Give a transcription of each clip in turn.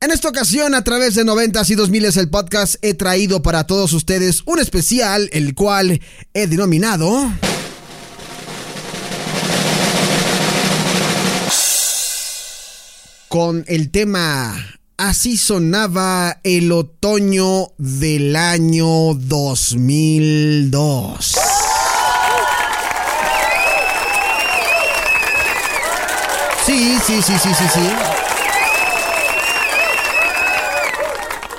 En esta ocasión, a través de 90 y 2000 el podcast, he traído para todos ustedes un especial, el cual he denominado... Con el tema Así sonaba el otoño del año 2002. Sí, sí, sí, sí, sí, sí.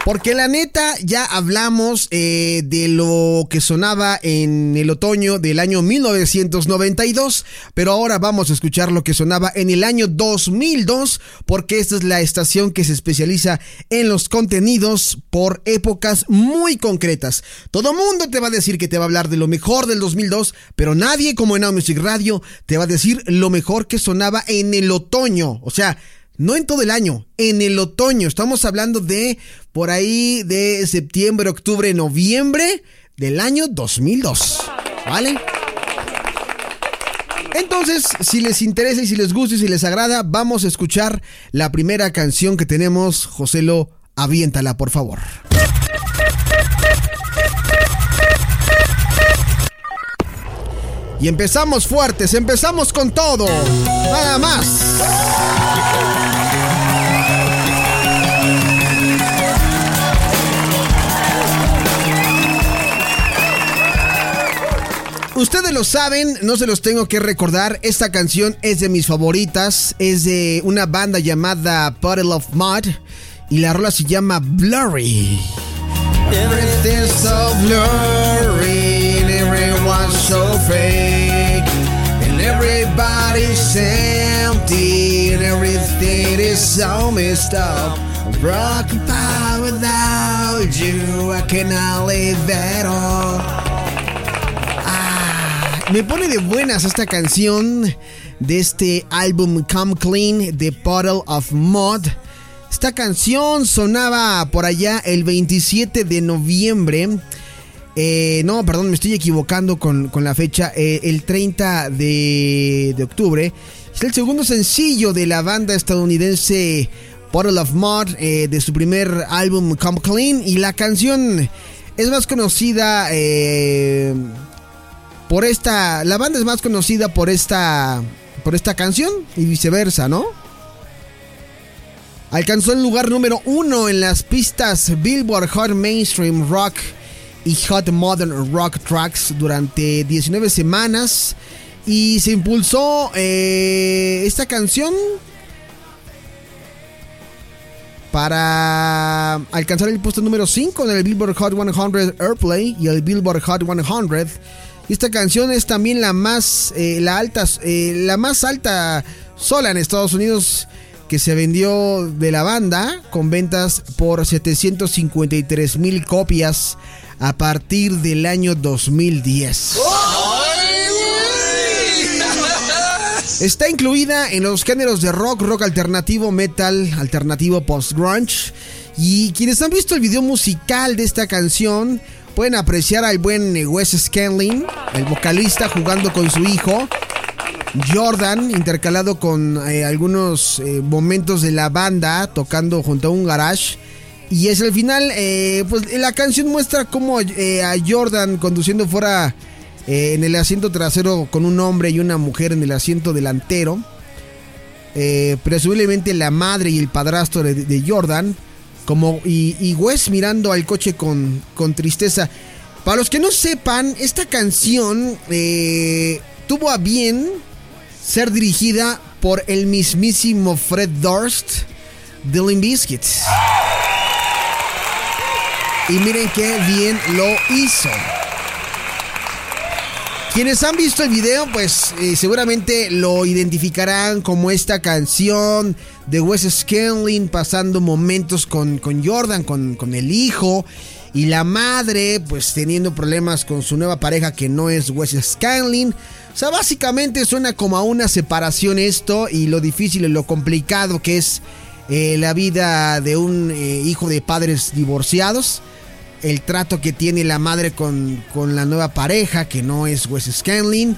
Porque la neta, ya hablamos eh, de lo que sonaba en el otoño del año 1992, pero ahora vamos a escuchar lo que sonaba en el año 2002, porque esta es la estación que se especializa en los contenidos por épocas muy concretas. Todo mundo te va a decir que te va a hablar de lo mejor del 2002, pero nadie como en Now Music Radio te va a decir lo mejor que sonaba en el otoño. O sea, no en todo el año, en el otoño. Estamos hablando de por ahí de septiembre, octubre, noviembre del año 2002. ¿Vale? Entonces, si les interesa y si les gusta y si les agrada, vamos a escuchar la primera canción que tenemos. Joselo, aviéntala, por favor. Y empezamos fuertes, empezamos con todo. Nada más. Ustedes lo saben, no se los tengo que recordar. Esta canción es de mis favoritas. Es de una banda llamada Puddle of Mud. Y la rola se llama Blurry. Everything's so blurry everyone's so fake. And everybody's empty and everything is so messed up. Broken apart without you, I cannot live at all. Me pone de buenas esta canción de este álbum Come Clean de Bottle of Mud. Esta canción sonaba por allá el 27 de noviembre. Eh, no, perdón, me estoy equivocando con, la fecha. Eh, el 30 de, octubre. Es el segundo sencillo de la banda estadounidense Bottle of Mud eh, de su primer álbum Come Clean. Y la canción es más conocida por esta. La banda es más conocida por esta. Por esta canción y viceversa, ¿no? Alcanzó el lugar número uno en las pistas Billboard Hot Mainstream Rock y Hot Modern Rock Tracks durante 19 semanas. Y se impulsó eh, esta canción para alcanzar el puesto número 5 en el Billboard Hot 100 Airplay y el Billboard Hot 100 esta canción es también la más, eh, la, alta, eh, la más alta sola en Estados Unidos que se vendió de la banda con ventas por 753 mil copias a partir del año 2010. Está incluida en los géneros de rock, rock alternativo, metal, alternativo post-grunge. Y quienes han visto el video musical de esta canción Pueden apreciar al buen Wes Scanlin, el vocalista, jugando con su hijo. Jordan, intercalado con eh, algunos eh, momentos de la banda, tocando junto a un garage. Y es el final, eh, pues la canción muestra cómo a Jordan conduciendo fuera en el asiento trasero con un hombre y una mujer en el asiento delantero. presumiblemente la madre y el padrastro de Jordan como, y, Wes mirando al coche con, con tristeza. Para los que no sepan, esta canción tuvo a bien ser dirigida por el mismísimo Fred Durst de Limp Biscuits. Y miren qué bien lo hizo. Quienes han visto el video, pues eh, seguramente lo identificarán como esta canción de Wes Scanlon pasando momentos con, con Jordan, con, con, el hijo. Y la madre, pues teniendo problemas con su nueva pareja que no es Wes Scanlon. O sea, básicamente suena como a una separación esto y lo difícil y lo complicado que es eh, la vida de un eh, hijo de padres divorciados el trato que tiene la madre con, la nueva pareja, que no es Wes Scanlon.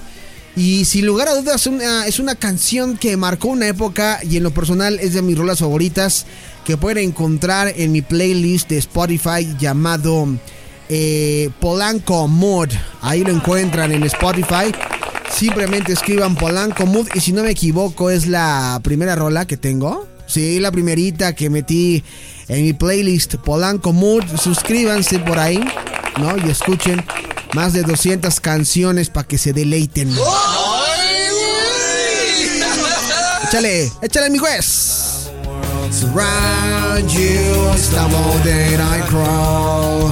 Y sin lugar a dudas es una canción que marcó una época y en lo personal es de mis rolas favoritas que pueden encontrar en mi playlist de Spotify llamado eh, Polanco Mood. Ahí lo encuentran en Spotify. Simplemente escriban Polanco Mood y si no me equivoco es la primera rola que tengo. Sí, la primerita que metí en mi playlist Polanco Mood. Suscríbanse por ahí, ¿no? Y escuchen más de 200 canciones para que se deleiten. échale, échale, mi juez. Surround you, that I crawl.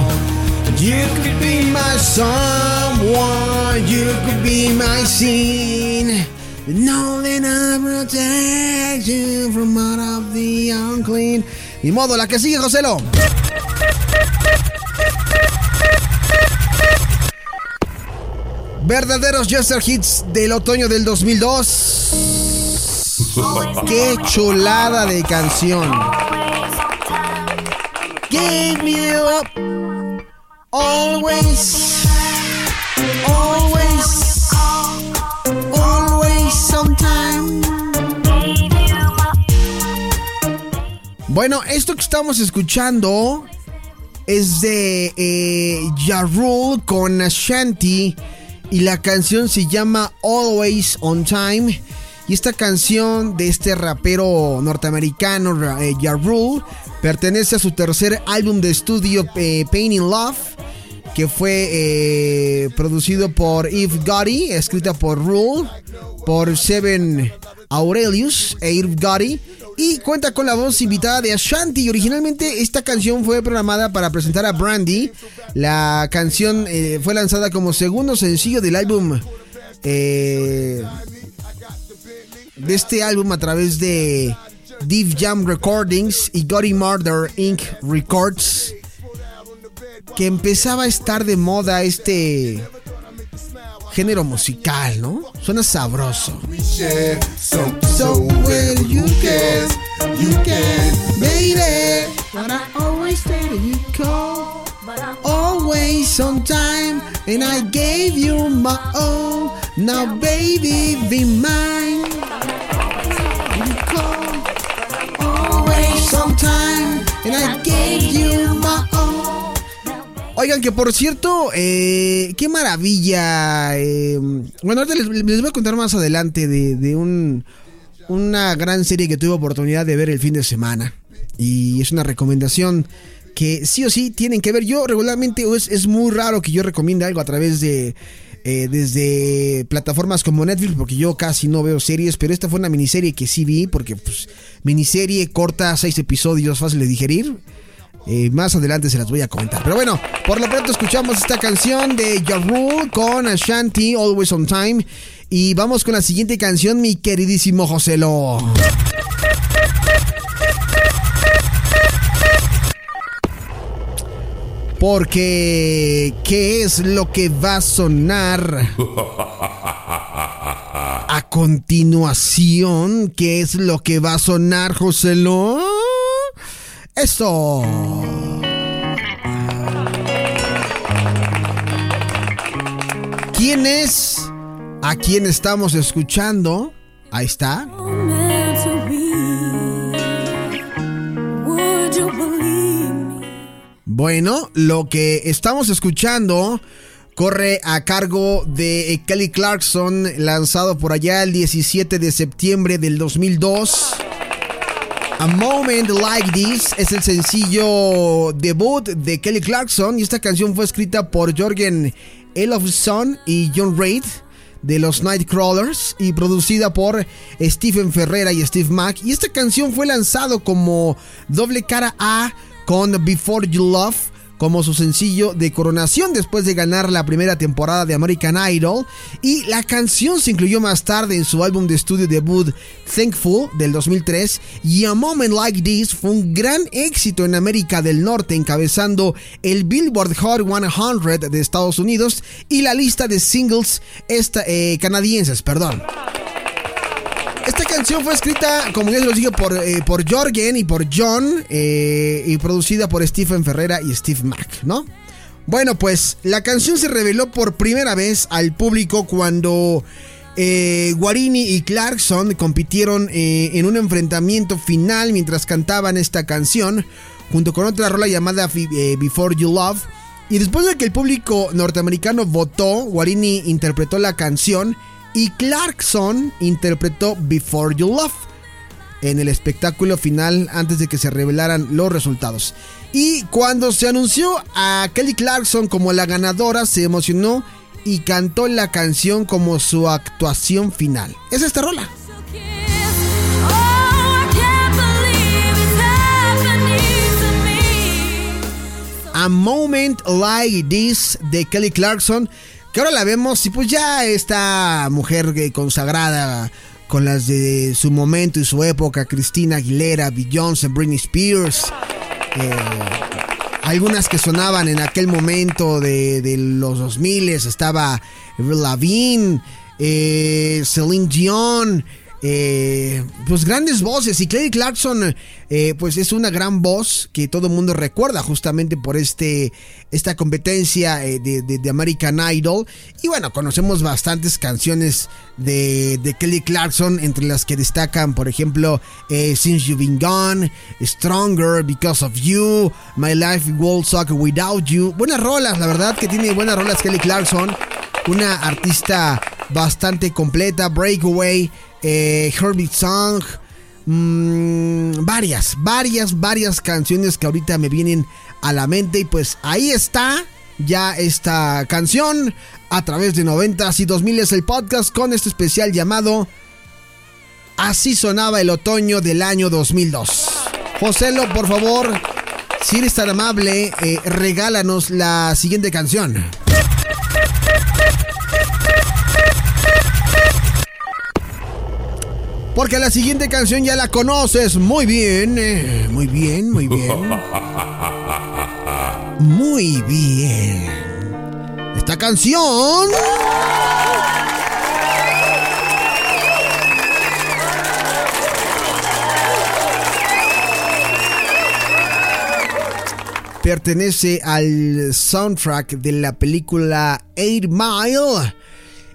You could be my someone, you could be my scene. No, then I protect you from out of the unclean. Y modo, la que sigue, Joselo. Verdaderos Jester Hits del otoño del 2002. Qué chulada de canción. Give you up. Always. Bueno, esto que estamos escuchando es de eh, con Ashanti y la canción se llama Always on Time. Y esta canción de este rapero norteamericano eh, pertenece a su tercer álbum de estudio eh, Pain in Love, que fue eh, producido por Eve Gotti, escrita por Rule, por Seven Aurelius e Eve Gotti y cuenta con la voz invitada de Ashanti. Originalmente esta canción fue programada para presentar a Brandy. La canción eh, fue lanzada como segundo sencillo del álbum eh, de este álbum a través de Deep Jam Recordings y Gotti Murder Inc. Records. Que empezaba a estar de moda este género musical, ¿no? Suena sabroso. So well you can, you can, baby. But I always let you call. Always on time, and I gave you my all. Now, baby, be mine. You call. Always and I gave you my Oigan, que por cierto, eh, qué maravilla. Eh, bueno, ahorita les, voy a contar más adelante de, un, una gran serie que tuve oportunidad de ver el fin de semana. Y es una recomendación que sí o sí tienen que ver. Yo regularmente es, es muy raro que yo recomiende algo a través de... Eh, desde plataformas como Netflix, porque yo casi no veo series, pero esta fue una miniserie que sí vi, porque pues miniserie corta, seis episodios, fácil de digerir. Eh, más adelante se las voy a comentar. Pero bueno, por lo pronto escuchamos esta canción de Ja con Ashanti, Always on Time. Y vamos con la siguiente canción, mi queridísimo Joselo. Porque, ¿qué es lo que va a sonar a continuación? ¿Qué es lo que va a sonar, Joselo? Eso. ¿Quién es? ¿A quién estamos escuchando? Ahí está. Bueno, lo que estamos escuchando corre a cargo de Kelly Clarkson, lanzado por allá el 17 de septiembre del 2002. A Moment Like This es el sencillo debut de Kelly Clarkson y esta canción fue escrita por Jorgen Elofsson y John Reid de los Nightcrawlers y producida por Stephen Ferrera y Steve Mack. Y esta canción fue lanzado como doble cara A con Before You Love como su sencillo de coronación después de ganar la primera temporada de American Idol y la canción se incluyó más tarde en su álbum de estudio debut Thankful del 2003 y A Moment Like This fue un gran éxito en América del Norte encabezando el Billboard Hot 100 de Estados Unidos y la lista de singles eh, canadienses, perdón. Esta canción fue escrita, como ya se lo dije, por, eh, por Jorgen y por John eh, y producida por Stephen Ferrera y Steve Mack, ¿no? Bueno, pues la canción se reveló por primera vez al público cuando eh, Guarini y Clarkson compitieron en un enfrentamiento final mientras cantaban esta canción, junto con otra rola llamada Before You Love. Y después de que el público norteamericano votó, Guarini interpretó la canción y Clarkson interpretó Before You Love en el espectáculo final antes de que se revelaran los resultados. Y cuando se anunció a Kelly Clarkson como la ganadora, se emocionó y cantó la canción como su actuación final. Es esta rola. A Moment Like This de Kelly Clarkson que ahora la vemos y pues ya esta mujer consagrada con las de su momento y su época, Cristina Aguilera, Beyoncé, Britney Spears, eh, algunas que sonaban en aquel momento de, los 2000 estaba Lavigne, eh, Celine Dion, eh, pues grandes voces. Y Clay Clarkson eh, pues es una gran voz que todo el mundo recuerda justamente por este esta competencia eh, de, American Idol. Y bueno conocemos bastantes canciones de, Kelly Clarkson entre las que destacan por ejemplo Since You've Been Gone Stronger Because of You My Life Will Suck Without You. Buenas rolas la verdad que tiene buenas rolas Kelly Clarkson. Una artista bastante completa Breakaway eh, Herbie Song, mm, varias, varias, varias canciones que ahorita me vienen a la mente y pues ahí está ya esta canción a través de 90 y 2000 es el podcast con este especial llamado Así sonaba el otoño del año 2002. Joselo, por favor, si eres tan amable, eh, regálanos la siguiente canción. Porque la siguiente canción ya la conoces muy bien. Eh, muy bien, muy bien. Muy bien. Esta canción... pertenece al soundtrack de la película Eight Mile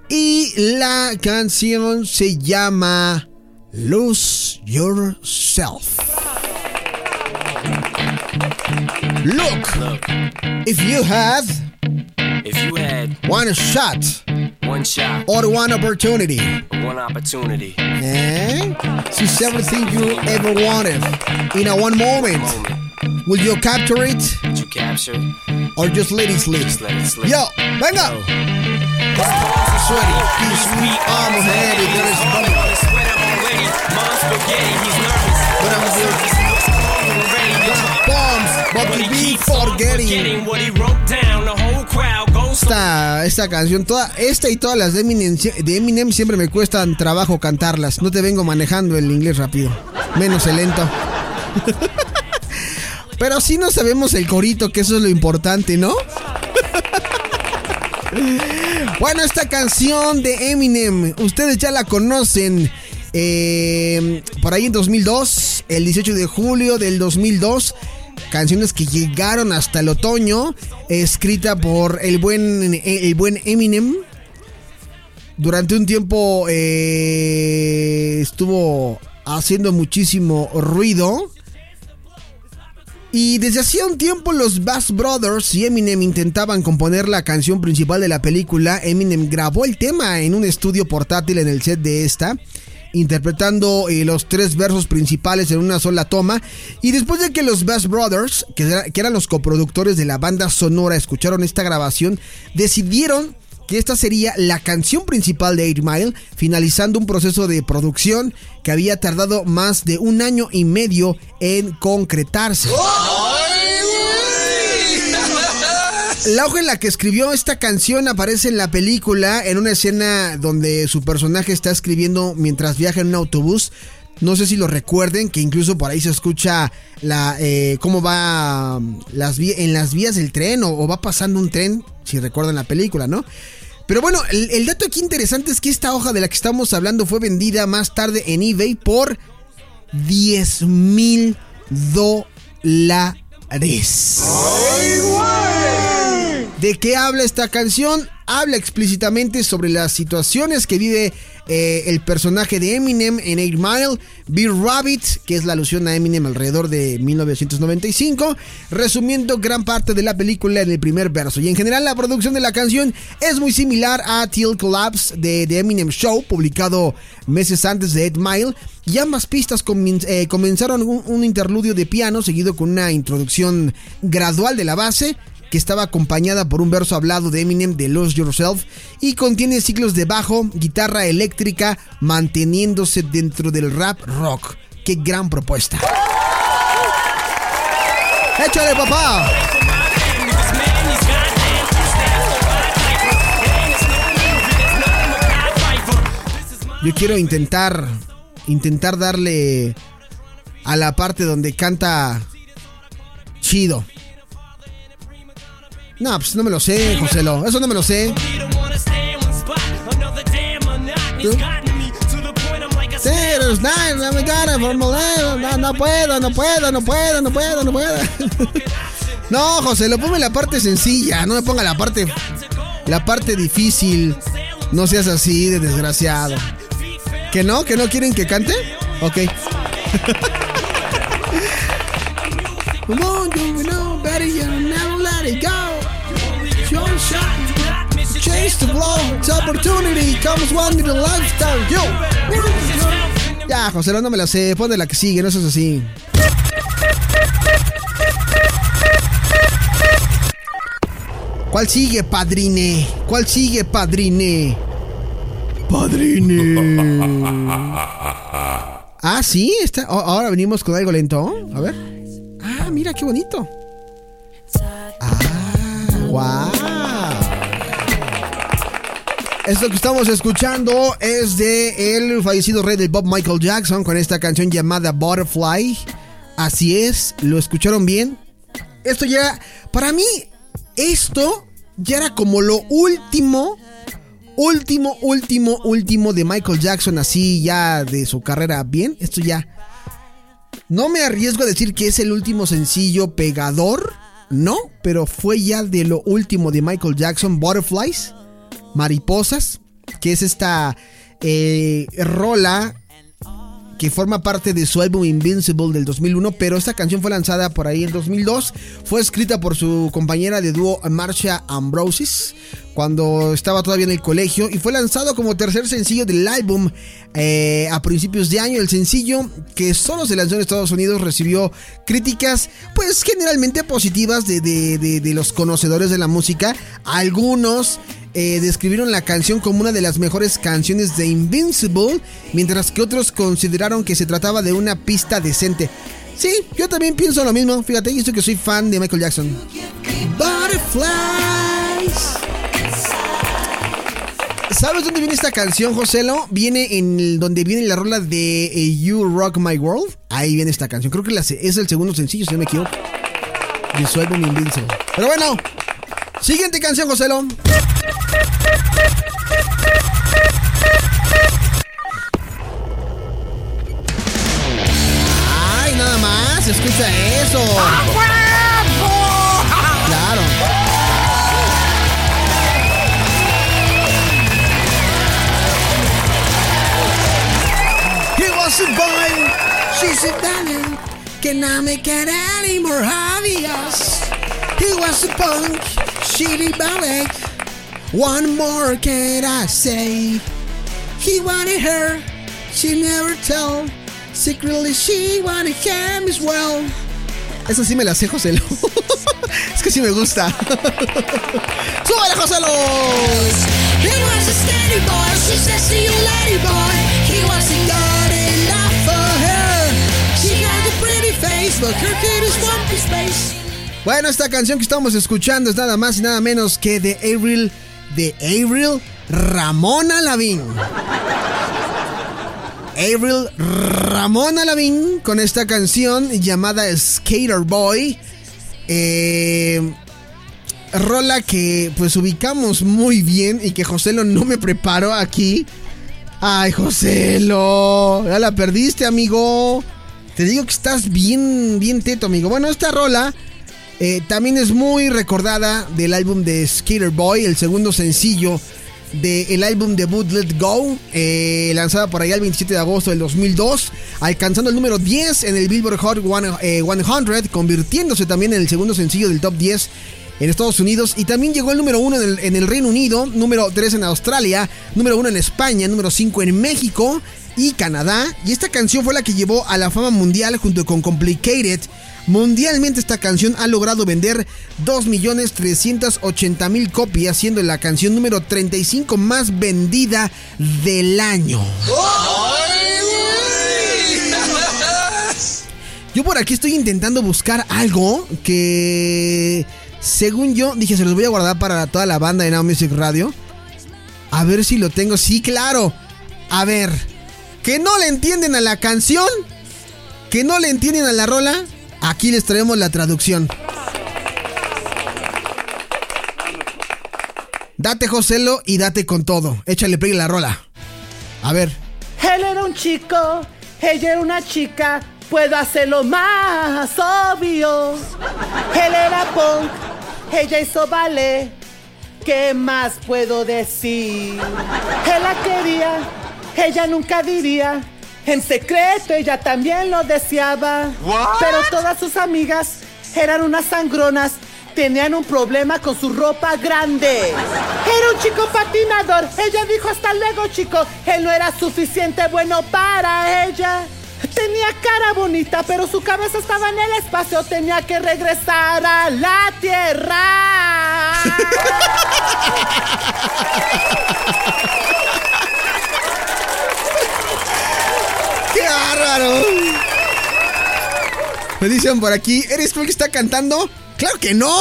y la canción se llama Lose yourself. Look, if you had, if you had one shot, one shot, or one opportunity, one opportunity, eh? and seize everything you ever wanted in a one moment, moment. will you capture it? Would you capture it? Or just let it slip? Just let it slip. Yo, venga! Sweaty, sweet, I'm headed, there is esta, esta canción, toda, esta y todas las de Eminem, de Eminem siempre me cuestan trabajo cantarlas. No te vengo manejando el inglés rápido, menos el lento. Pero sí no sabemos el corito, que eso es lo importante, ¿no? Bueno, esta canción de Eminem, ustedes ya la conocen. Eh, por ahí en 2002, el 18 de julio del 2002, canciones que llegaron hasta el otoño, escrita por el buen, el buen Eminem. Durante un tiempo eh, estuvo haciendo muchísimo ruido. Y desde hacía un tiempo los Bass Brothers y Eminem intentaban componer la canción principal de la película. Eminem grabó el tema en un estudio portátil en el set de esta interpretando eh, los tres versos principales en una sola toma. Y después de que los Bass Brothers, que, eran los coproductores de la banda sonora, escucharon esta grabación, decidieron que esta sería la canción principal de 8 Mile, finalizando un proceso de producción que había tardado más de un año y medio en concretarse. La hoja en la que escribió esta canción aparece en la película en una escena donde su personaje está escribiendo mientras viaja en un autobús. No sé si lo recuerden, que incluso por ahí se escucha la eh, cómo va las en las vías del tren o, va pasando un tren, si recuerdan la película, ¿no? Pero bueno, el, el, dato aquí interesante es que esta hoja de la que estamos hablando fue vendida más tarde en eBay por 10 mil dólares. ¿De qué habla esta canción? Habla explícitamente sobre las situaciones que vive eh, el personaje de Eminem en 8 Mile, Bill Rabbit, que es la alusión a Eminem alrededor de 1995, resumiendo gran parte de la película en el primer verso. Y en general la producción de la canción es muy similar a Till Collapse de The Eminem Show, publicado meses antes de 8 Mile, y ambas pistas eh, comenzaron un interludio de piano seguido con una introducción gradual de la base que estaba acompañada por un verso hablado de Eminem de Lose Yourself y contiene ciclos de bajo, guitarra eléctrica, manteniéndose dentro del rap rock. ¡Qué gran propuesta! ¡Échale, papá! Yo quiero intentar, intentar darle a la parte donde canta chido. No, pues no me lo sé, Joselo. Eso no me lo sé. No, no puedo, no puedo, no puedo, no puedo, no puedo. No, José, lo ponme la parte sencilla, no me ponga la parte la parte difícil. No seas así de desgraciado. ¿Que no? ¿Que no quieren que cante? Ok. On, you know better, you never let it go. Chase the blow, it's opportunity, comes one in the lifetime. Yo. Ya, José, no me la sé, ponte la que sigue, no seas así. ¿Cuál sigue, padrine? ¿Cuál sigue, padrine? Padrine. Ah, sí, está. Ahora venimos con algo lento. A ver. Ah, mira qué bonito. Ah, wow. Esto que estamos escuchando es de el fallecido rey de Bob Michael Jackson con esta canción llamada Butterfly. Así es, lo escucharon bien. Esto ya, para mí, esto ya era como lo último, último, último, último de Michael Jackson, así ya de su carrera bien. Esto ya. No me arriesgo a decir que es el último sencillo pegador, no, pero fue ya de lo último de Michael Jackson, Butterflies, Mariposas, que es esta eh, rola que forma parte de su álbum Invincible del 2001, pero esta canción fue lanzada por ahí en 2002. Fue escrita por su compañera de dúo Marcia Ambrosis cuando estaba todavía en el colegio y fue lanzado como tercer sencillo del álbum eh, a principios de año. El sencillo que solo se lanzó en Estados Unidos recibió críticas pues generalmente positivas de, de, de, de los conocedores de la música. Algunos eh, describieron la canción como una de las mejores canciones de Invincible, mientras que otros consideraron que se trataba de una pista decente. Sí, yo también pienso lo mismo. Fíjate, yo que soy fan de Michael Jackson. Butterflies. ¿Sabes dónde viene esta canción, Joselo? Viene en el, donde viene la rola de eh, You Rock My World. Ahí viene esta canción. Creo que la, es el segundo sencillo, si no me equivoco. De su álbum Invincible. Pero bueno, siguiente canción, Joselo. Escucha eso. Claro. He was a boy, she's a darling. Can I make it any more obvious? He was a punk, shitty ballet. One more can I say? He wanted her, she never told. Secretly she wanted him as well. Esa sí me la sé, José es que sí me gusta. ¡Súbele, José He was a steady boy, she said see you later boy. He wasn't good enough for her. She had a pretty face, but her kid is one space. Bueno, esta canción que estamos escuchando es nada más y nada menos que de Avril, de Avril Ramona Lavín. Avril Ramona Lavín con esta canción llamada Skater Boy. Eh, rola que pues ubicamos muy bien y que Joselo no me preparó aquí. Ay, Joselo, ya la perdiste, amigo. Te digo que estás bien, bien teto, amigo. Bueno, esta rola eh, también es muy recordada del álbum de Skater Boy, el segundo sencillo del álbum debut Let Go, eh, lanzada por allá el 27 de agosto del 2002, alcanzando el número 10 en el Billboard Hot 100, eh, convirtiéndose también en el segundo sencillo del top 10 en Estados Unidos y también llegó el número 1 en el, en el Reino Unido, número 3 en Australia, número 1 en España, número 5 en México y Canadá. Y esta canción fue la que llevó a la fama mundial junto con Complicated. Mundialmente esta canción ha logrado vender 2.380.000 copias, siendo la canción número 35 más vendida del año. Yo por aquí estoy intentando buscar algo que, según yo, dije, se los voy a guardar para toda la banda de Now Music Radio. A ver si lo tengo. Sí, claro. A ver. Que no le entienden a la canción. Que no le entienden a la rola. Aquí les traemos la traducción. Date Joselo y date con todo. Échale a la rola. A ver. Él era un chico, ella era una chica, puedo hacerlo más obvio. Él era punk, ella hizo ballet, ¿qué más puedo decir? Él la quería, ella nunca diría. En secreto ella también lo deseaba. Pero todas sus amigas eran unas sangronas. Tenían un problema con su ropa grande. Era un chico patinador. Ella dijo hasta luego, chico. Él no era suficiente bueno para ella. Tenía cara bonita, pero su cabeza estaba en el espacio. Tenía que regresar a la tierra. ¡Qué bárbaro! Dicen por aquí, ¿eres tú el que está cantando? ¡Claro que no!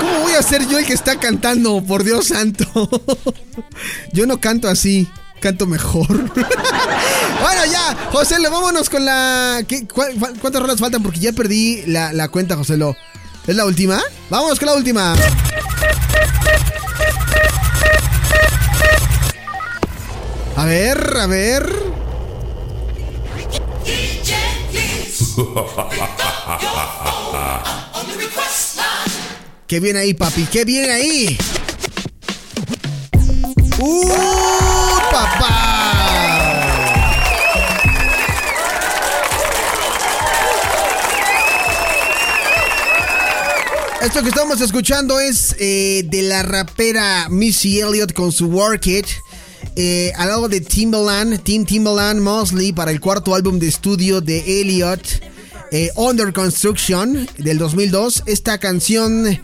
¿Cómo voy a ser yo el que está cantando? Por Dios santo. Yo no canto así, canto mejor. Bueno, ya, José, lo vámonos con la. ¿qué- cuál- cuál- ¿Cuántas rolas faltan? Porque ya perdí la, la cuenta, José. Lo. ¿Es la última? Vámonos con la última. A ver, a ver. ¿Qué viene ahí, papi? ¿Qué viene ahí? ¡Uh, papá! Esto que estamos escuchando es eh, de la rapera Missy Elliott con su Work It. Eh, al lado de Timbaland, Team Timbaland Mosley para el cuarto álbum de estudio de Elliott, eh, Under Construction del 2002. Esta canción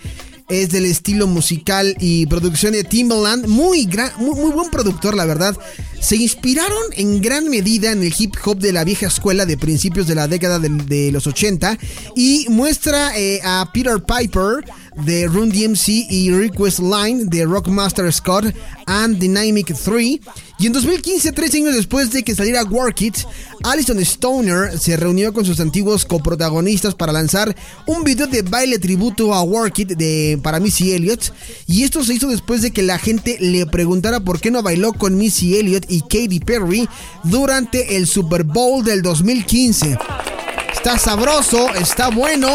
es del estilo musical y producción de Timbaland. Muy, gran, muy, buen productor, la verdad. Se inspiraron en gran medida en el hip hop de la vieja escuela de principios de la década de, de los 80 y muestra eh, a Peter Piper de Run DMC y Request Line de Rockmaster Scott and Dynamic 3. Y en 2015, tres años después de que saliera Work It, Alison Stoner se reunió con sus antiguos coprotagonistas para lanzar un video de baile tributo a Work It de, para Missy Elliott. Y esto se hizo después de que la gente le preguntara por qué no bailó con Missy Elliott y Katy Perry durante el Super Bowl del 2015. Está sabroso, está bueno.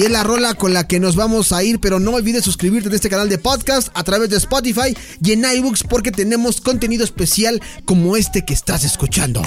Y es la rola con la que nos vamos a ir, pero no olvides suscribirte a este canal de podcast a través de Spotify y en iBooks porque tenemos contenido especial como este que estás escuchando.